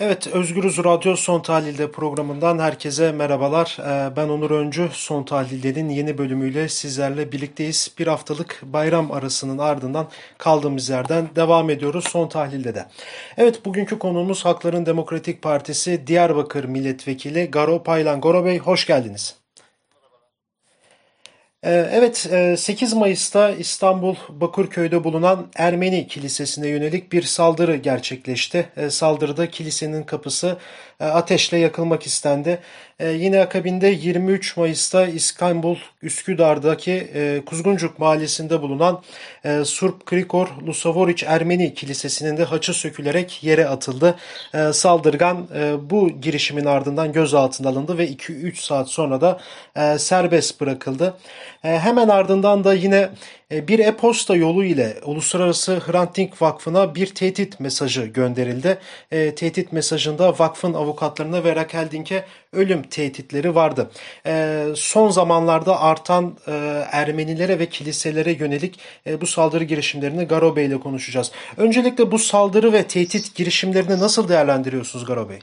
Evet, Özgürüz Radyo Son Tahlil'de programından herkese merhabalar. Ee, ben Onur Öncü. Son Tahlil'lerin yeni bölümüyle sizlerle birlikteyiz. Bir haftalık bayram arasının ardından kaldığımız yerden devam ediyoruz Son Tahlil'de de. Evet, bugünkü konuğumuz Hakların Demokratik Partisi Diyarbakır Milletvekili Garo Paylan. Garo Bey, hoş geldiniz. Ee, evet, 8 e, Mayıs'ta İstanbul Bakırköy'de bulunan Ermeni Kilisesi'ne yönelik bir saldırı gerçekleşti. E, saldırıda kilisenin kapısı e, ateşle yakılmak istendi. E, yine akabinde 23 Mayıs'ta İstanbul Üsküdar'daki e, Kuzguncuk mahallesinde bulunan Surp Krikor Lusavoriç Ermeni Kilisesi'nin de haçı sökülerek yere atıldı. Saldırgan bu girişimin ardından gözaltına alındı ve 2-3 saat sonra da serbest bırakıldı. E, hemen ardından da yine e, bir e-posta yolu ile Uluslararası Hrant Dink Vakfı'na bir tehdit mesajı gönderildi. E, tehdit mesajında vakfın avukatlarına ve Raquel Dink'e ölüm tehditleri vardı. E, son zamanlarda artan e, Ermenilere ve kiliselere yönelik e, bu saldırı girişimlerini Garo Bey ile konuşacağız. Öncelikle bu saldırı ve tehdit girişimlerini nasıl değerlendiriyorsunuz Garo Bey?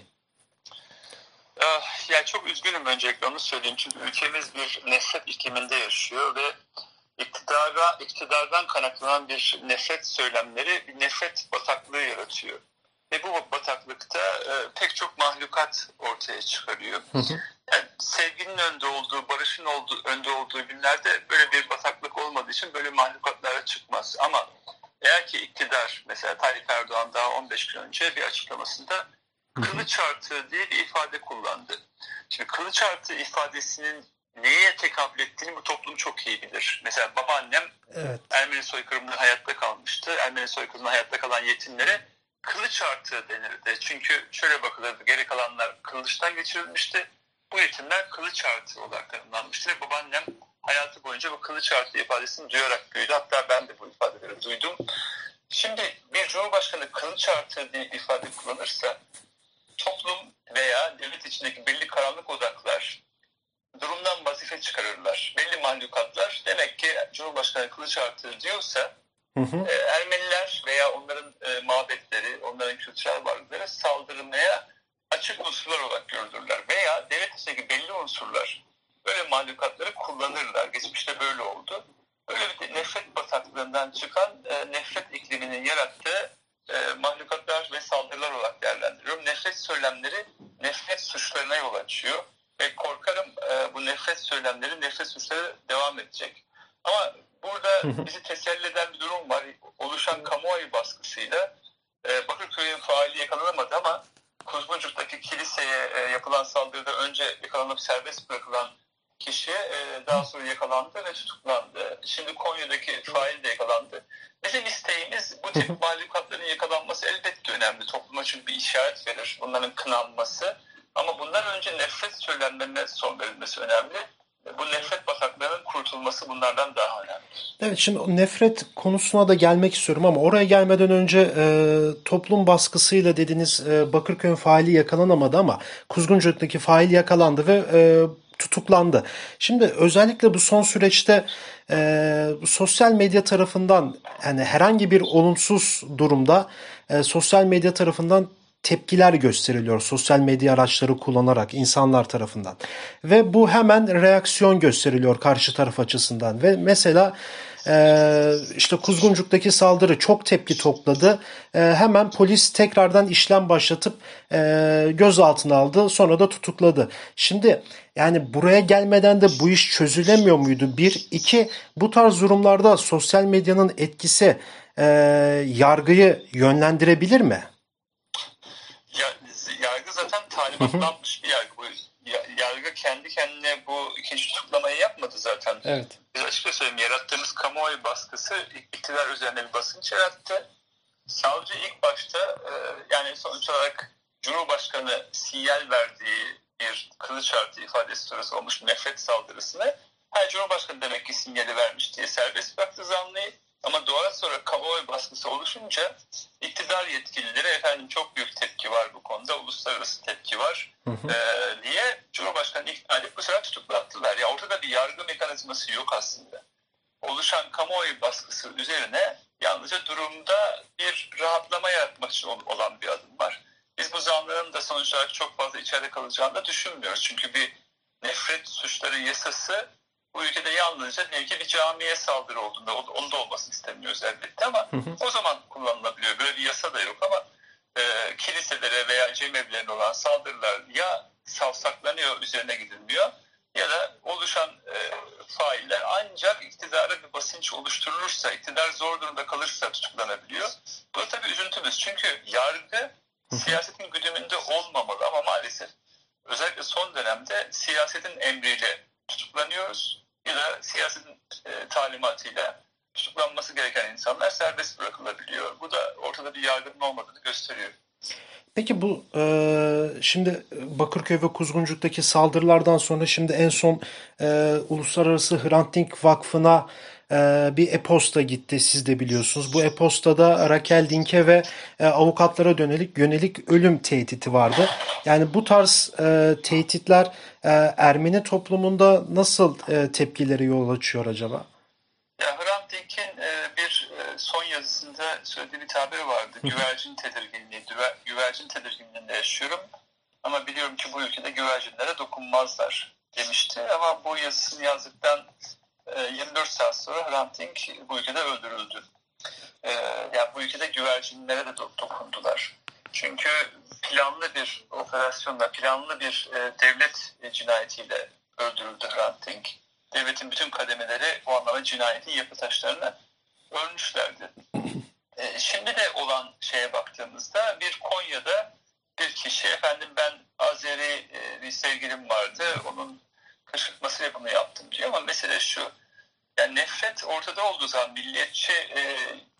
Yani çok üzgünüm öncelikle onu söyleyeyim. Çünkü ülkemiz bir nefret ikliminde yaşıyor ve iktidara, iktidardan kaynaklanan bir nefret söylemleri bir nefret bataklığı yaratıyor. Ve bu bataklıkta e, pek çok mahlukat ortaya çıkarıyor. Yani sevginin önde olduğu, barışın olduğu, önde olduğu günlerde böyle bir bataklık olmadığı için böyle mahlukatlara çıkmaz. Ama eğer ki iktidar, mesela Tayyip Erdoğan daha 15 gün önce bir açıklamasında kılıç artığı diye bir ifade kullandı. Şimdi kılıç artığı ifadesinin neye tekabül ettiğini bu toplum çok iyi bilir. Mesela babaannem evet. Ermeni soykırımında hayatta kalmıştı. Ermeni soykırımında hayatta kalan yetimlere kılıç artığı denirdi. Çünkü şöyle bakılırdı geri kalanlar kılıçtan geçirilmişti. Bu yetimler kılıç artığı olarak tanımlanmıştı ve babaannem hayatı boyunca bu kılıç artığı ifadesini duyarak büyüdü. Hatta ben de bu ifadeleri duydum. Şimdi bir cumhurbaşkanı kılıç artığı diye ifade kullanırsa toplum veya devlet içindeki belli karanlık odaklar durumdan vazife çıkarırlar. Belli mahlukatlar demek ki Cumhurbaşkanı kılıç artığı diyorsa hı hı. E, Ermeniler veya onların e, mabetleri, onların kültürel varlıkları saldırmaya açık unsurlar olarak gördürürler. Veya devlet içindeki belli unsurlar böyle mahlukatları kullanırlar. Geçmişte böyle oldu. Böyle bir nefret bataklığından çıkan e, nefret ikliminin yarattığı e, mahlukatlar ve saldırılar olarak değerlendiriyorum. Nefret söylemleri nefret suçlarına yol açıyor ve korkarım e, bu nefret söylemleri, nefret suçları devam edecek. Ama burada bizi teselli eden bir durum var. Oluşan kamuoyu baskısıyla e, Bakırköy'ün faali yakalanamadı ama Kuzguncuk'taki kiliseye e, yapılan saldırıda önce yakalanıp serbest bırakılan kişi e, daha sonra yakalandı ve tutuklandı. Şimdi Konya'daki fail de yakalandı. Bizim isteğimiz bu tip mahlukatların yakalanması elbette önemli. Topluma çünkü bir işaret verir. Bunların kınanması ama bundan önce nefret söylemlerine son verilmesi önemli. Bu nefret bataklarının kurtulması bunlardan daha önemli. Evet şimdi nefret konusuna da gelmek istiyorum ama oraya gelmeden önce e, toplum baskısıyla dediğiniz e, Bakırköy'ün faili yakalanamadı ama Kuzguncuk'taki fail yakalandı ve e, tutuklandı. Şimdi özellikle bu son süreçte e, sosyal medya tarafından yani herhangi bir olumsuz durumda e, sosyal medya tarafından tepkiler gösteriliyor sosyal medya araçları kullanarak insanlar tarafından. Ve bu hemen reaksiyon gösteriliyor karşı taraf açısından. Ve mesela e, işte Kuzguncuk'taki saldırı çok tepki topladı. E, hemen polis tekrardan işlem başlatıp e, gözaltına aldı. Sonra da tutukladı. Şimdi yani buraya gelmeden de bu iş çözülemiyor muydu? Bir, iki bu tarz durumlarda sosyal medyanın etkisi e, yargıyı yönlendirebilir mi? Talimatlanmış bir yargı. Bu yargı kendi kendine bu ikinci tutuklamayı yapmadı zaten. Evet. Biz açıkça söyleyeyim yarattığımız kamuoyu baskısı iktidar üzerine bir basınç yarattı. Savcı ilk başta e, yani sonuç olarak Cumhurbaşkanı sinyal verdiği bir kılıç artı ifadesi sonrası olmuş nefret saldırısını her Cumhurbaşkanı demek ki sinyali vermiş diye serbest bıraktı zanlıyı. Ama doğal sonra kamuoyu baskısı oluşunca iktidar yetkilileri efendim çok büyük tepki var bu konuda, uluslararası tepki var hı hı. Diye Cumhurbaşkanı ikna edip bu sefer tutuklattılar. Ya ortada bir yargı mekanizması yok aslında. Oluşan kamuoyu baskısı üzerine yalnızca durumda bir rahatlama yaratmak için olan bir adım var. Biz bu zanlının da sonuç olarak çok fazla içeride kalacağını da düşünmüyoruz. Çünkü bir nefret suçları yasası bu ülkede yalnızca belki bir camiye saldırı olduğunda onun da olmasını istemiyoruz elbette ama hı hı. o zaman kullanılabiliyor. Böyle bir yasa da yok ama e, kiliselere veya cemevlerine olan saldırılar ya savsaklanıyor üzerine gidilmiyor ya da oluşan e, failler ancak iktidara bir basınç oluşturulursa, iktidar zor durumda kalırsa tutuklanabiliyor. Bu da tabii üzüntümüz. Çünkü yargı siyasetin güdümünde olmamalı ama maalesef özellikle son dönemde siyasetin emriyle tutuklanıyoruz da siyasetin e, talimatıyla tutuklanması gereken insanlar serbest bırakılabiliyor. Bu da ortada bir yargının olmadığını gösteriyor. Peki bu e, şimdi Bakırköy ve Kuzguncuk'taki saldırılardan sonra şimdi en son e, Uluslararası Hrant Dink Vakfı'na e, bir e-posta gitti siz de biliyorsunuz. Bu e-postada Raquel Dink'e ve e, avukatlara dönelik yönelik ölüm tehdidi vardı. Yani bu tarz e, tehditler e, Ermeni toplumunda nasıl e, tepkileri yol açıyor acaba? Ya Hrant Dink'in e, bir e, son yazısında söylediği bir tabir vardı. Güvercin tedirginliği, güvercin tedirginliğinde yaşıyorum. Ama biliyorum ki bu ülkede güvercinlere dokunmazlar demişti. Ama bu yazısını yazdıktan 24 saat sonra Hrant Dink bu ülkede öldürüldü. Yani bu ülkede güvercinlere de dokundular. Çünkü planlı bir operasyonla, planlı bir devlet cinayetiyle öldürüldü Hrant Dink devletin bütün kademeleri bu anlamda cinayetin yapı taşlarını ölmüşlerdi. E, şimdi de olan şeye baktığımızda bir Konya'da bir kişi efendim ben Azeri e, bir sevgilim vardı onun kışkırtmasıyla bunu yaptım diyor ama mesele şu yani nefret ortada olduğu zaman milliyetçi e,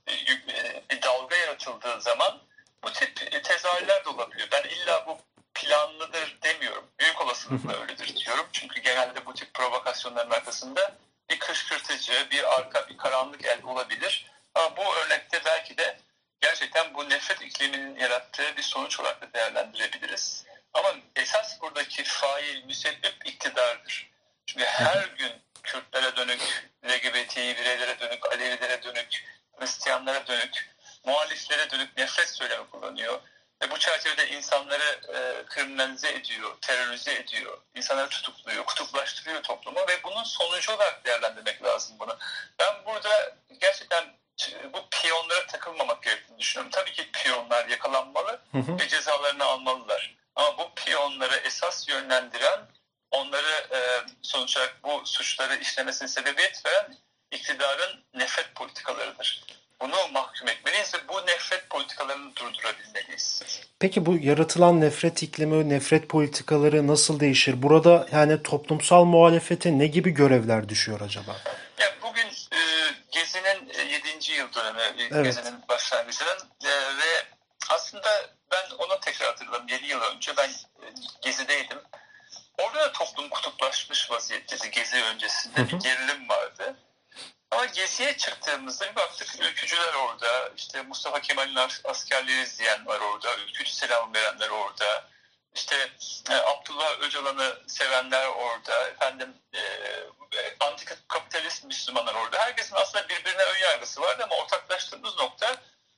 e, bir dalga yaratıldığı zaman bu tip tezahürler de olabiliyor. Ben illa bu planlıdır demiyorum. Büyük olasılıkla öyledir diyorum. Çünkü genelde bu tip provokasyonların arkasında bir kışkırtıcı, bir arka, bir karanlık el olabilir. Ama bu örnekte belki de gerçekten bu nefret ikliminin yarattığı bir sonuç olarak da değerlendirebiliriz. Ama esas buradaki fail, müsebbip iktidardır. Çünkü her gün Kürtlere dönük, LGBT bireylere dönük, Alevilere dönük, Hristiyanlara dönük, muhaliflere dönük nefret söylemi kullanıyor ve bu çerçevede insanları e, kriminalize ediyor, terörize ediyor, insanları tutukluyor, kutuplaştırıyor toplumu ve bunun sonucu olarak değerlendirmek lazım bunu. Ben burada gerçekten bu piyonlara takılmamak gerektiğini düşünüyorum. Tabii ki piyonlar yakalanmalı hı hı. ve cezalarını almalılar. Ama bu piyonları esas yönlendiren, onları e, sonuç olarak bu suçları işlemesine sebebiyet veren iktidarın nefret politikalarıdır. Bunu mahkum etmeliyiz ve bu nefret politikalarını durdurabilmeliyiz. Peki bu yaratılan nefret iklimi, nefret politikaları nasıl değişir? Burada yani toplumsal muhalefete ne gibi görevler düşüyor acaba? Ya bugün e, Gezi'nin 7. E, yıl dönemi, e, evet. Gezi'nin başlangıcının e, ve aslında ben onu tekrar hatırladım. 7 yıl önce ben e, Gezi'deydim. Orada da toplum kutuplaşmış vaziyetteydi Gezi öncesinde. Hı hı. Bir gerilim vardı. Ama geziye çıktığımızda bir baktık ülkücüler orada, işte Mustafa Kemal'in askerleri izleyen var orada, ülkücü selam verenler orada, işte e, Abdullah Öcalan'ı sevenler orada, efendim e, antika kapitalist Müslümanlar orada. Herkesin aslında birbirine ön yargısı vardı ama ortaklaştığımız nokta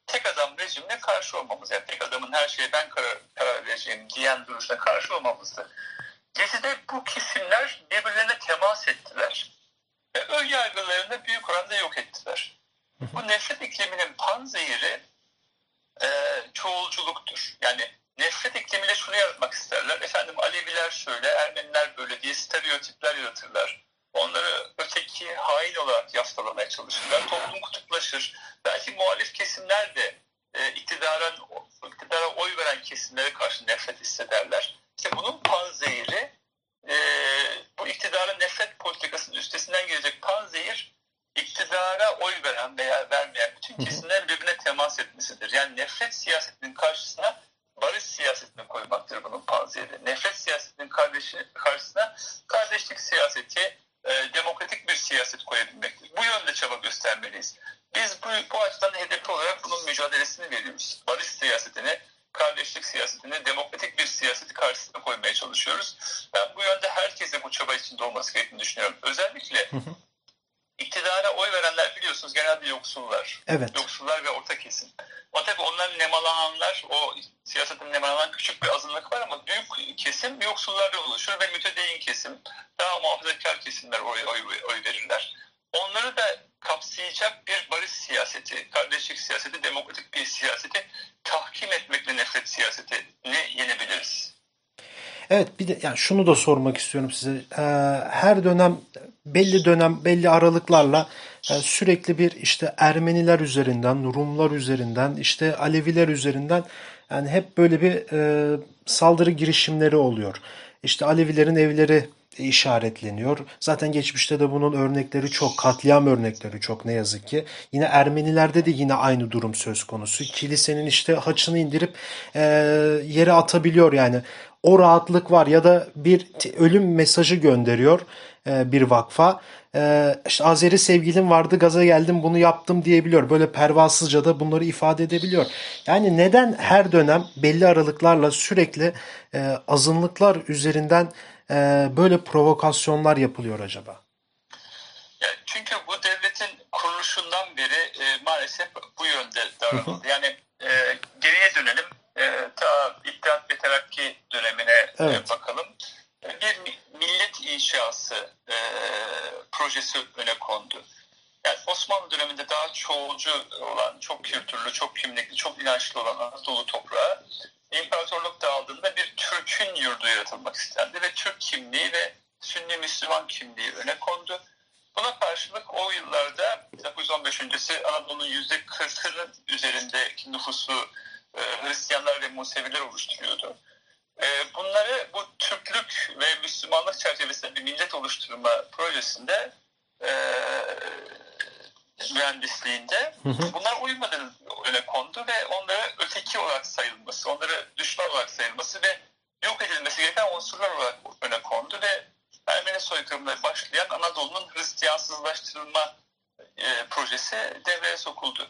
tek adam rejimine karşı olmamız. Yani tek adamın her şeye ben karar, karar vereceğim diyen duruşuna karşı olmamızdı. Gezide bu kesimler birbirlerine temas ettiler ve ön yargılarını büyük oranda yok ettiler. Bu nefret ikliminin panzehiri e, çoğulculuktur. Yani nefret iklimiyle şunu yaratmak isterler. Efendim Aleviler şöyle, Ermeniler böyle diye stereotipler yaratırlar. Onları öteki hain olarak yaftalamaya çalışırlar. Toplum kutuplaşır. Belki muhalif kesimler de e, iktidara, iktidara oy veren kesimlere karşı nefret hissederler. İşte bunun panzehiri e, bu iktidarın nefret panzehir iktidara oy veren veya vermeyen bütün kesimler birbirine temas etmesidir. Yani nefret siyasetinin karşısına barış siyasetini koymaktır bunun panzehiri. Nefret siyasetinin kardeşi, karşısına kardeşlik siyaseti, e, demokratik bir siyaset koyabilmektir. Bu yönde çaba göstermeliyiz. Biz bu, bu açıdan hedefi olarak bunun mücadelesini veriyoruz. Barış siyasetini, kardeşlik siyasetini demokratik bir siyaseti karşısına koymaya çalışıyoruz. Ben bu yönde herkese bu çaba içinde olması gerektiğini düşünüyorum. Özellikle iktidara oy verenler biliyorsunuz genelde yoksullar. Evet. Yoksullar ve orta kesim. Ama tabii onların nemalananlar, o siyasetin nemalanan küçük yoksullarla oluşur ve mütedeyyin kesim, daha muhafazakar kesimler oy, oy, oy verirler. Onları da kapsayacak bir barış siyaseti, kardeşlik siyaseti, demokratik bir siyaseti tahkim etmekle nefret siyaseti ne yenebiliriz? Evet bir de yani şunu da sormak istiyorum size. Ee, her dönem belli dönem belli aralıklarla sürekli bir işte Ermeniler üzerinden, Rumlar üzerinden, işte Aleviler üzerinden yani hep böyle bir e, saldırı girişimleri oluyor. İşte Alevilerin evleri işaretleniyor. Zaten geçmişte de bunun örnekleri çok, katliam örnekleri çok ne yazık ki. Yine Ermenilerde de yine aynı durum söz konusu. Kilisenin işte haçını indirip e, yere atabiliyor yani. O rahatlık var ya da bir ölüm mesajı gönderiyor e, bir vakfa. E, işte Azeri sevgilim vardı gaza geldim bunu yaptım diyebiliyor. Böyle pervasızca da bunları ifade edebiliyor. Yani neden her dönem belli aralıklarla sürekli e, azınlıklar üzerinden e, böyle provokasyonlar yapılıyor acaba? Ya çünkü bu devletin kuruluşundan beri e, maalesef bu yönde davranıldı. Yani e, geriye dönelim e, ta İttihat ve Terakki dönemine e, evet. e, bakalım. Bir millet inşası e, projesi öne kondu. Yani Osmanlı döneminde daha çoğulcu olan, çok kültürlü, çok kimlikli, çok inançlı olan Anadolu toprağı Türk kimliği ve Sünni Müslüman kimliği öne kondu. Buna karşılık o yıllarda 1915 öncesi Anadolu'nun %40'ının üzerindeki nüfusu e, Hristiyanlar ve Museviler oluşturuyordu. E, bunları bu Türklük ve Müslümanlık çerçevesinde bir millet oluşturma projesinde e, mühendisliğinde bunlar uymadığını öne kondu ve onları öteki olarak sayılması, onları düşman olarak sayılması ve yok edilmesi gereken unsurlar olarak öne kondu ve Ermeni soykırımına başlayan Anadolu'nun Hristiyansızlaştırılma e, projesi devreye sokuldu.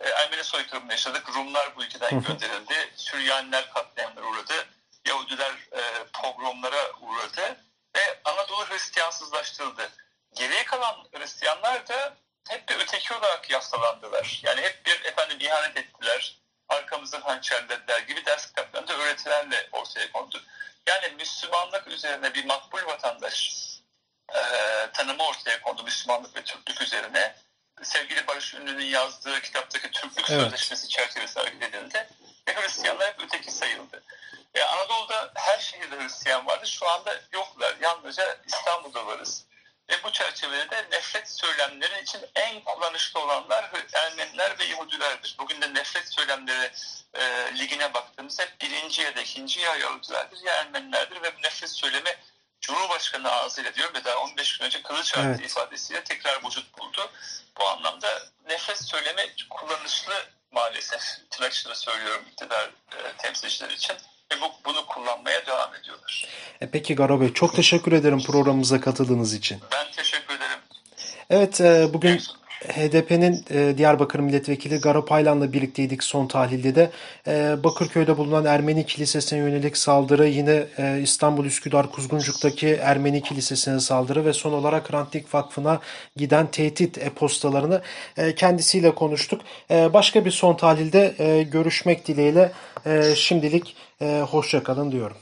E, Ermeni soykırımını yaşadık. Rumlar bu ülkeden gönderildi. Süryaniler katliamlara uğradı. Yahudiler e, pogromlara uğradı. Ve Anadolu Hristiyansızlaştırıldı. Geriye kalan Hristiyanlar da hep bir öteki olarak yaslalandılar. Yani hep bir efendim ihanet ettiler, arkamızdan hançerlediler gibi ders kitaplarında öğretilerle ortaya kondu. Yani Müslümanlık üzerine bir makbul vatandaş e, tanımı ortaya kondu Müslümanlık ve Türklük üzerine. Sevgili Barış Ünlü'nün yazdığı kitaptaki Türklük evet. Sözleşmesi çerçevesi hareket edildi. Ve Hristiyanlar hep öteki sayıldı. E, Anadolu'da her şehirde Hristiyan vardı. Şu anda yoklar. Yalnızca İstanbul'da varız. Ve bu çerçevede de nefret söylemleri için en kullanışlı olanlar Ermeniler ve Yahudilerdir. Bugün de nefret söylemleri e, ligine baktığımızda birinci ya da ikinci ya Yahudilerdir ya Ermenilerdir ve bu nefret söylemi Cumhurbaşkanı ağzıyla diyor ve daha 15 gün önce Kılıçdaroğlu evet. ifadesiyle tekrar vücut buldu. Bu anlamda nefret söylemi kullanışlı maalesef. Tırnakçıda söylüyorum iktidar e, temsilcileri için ve bu, bunu kullanmaya devam ediyorlar. E peki Garo Bey çok teşekkür ederim programımıza katıldığınız için. Ben teşekkür ederim. Evet e, bugün HDP'nin e, Diyarbakır Milletvekili Garo Paylan'la birlikteydik son tahlilde de. E, Bakırköy'de bulunan Ermeni Kilisesi'ne yönelik saldırı, yine e, İstanbul Üsküdar Kuzguncuk'taki Ermeni Kilisesi'ne saldırı ve son olarak Rantik Vakfı'na giden tehdit e-postalarını e, kendisiyle konuştuk. E, başka bir son tahlilde e, görüşmek dileğiyle e, şimdilik e, hoşçakalın diyorum.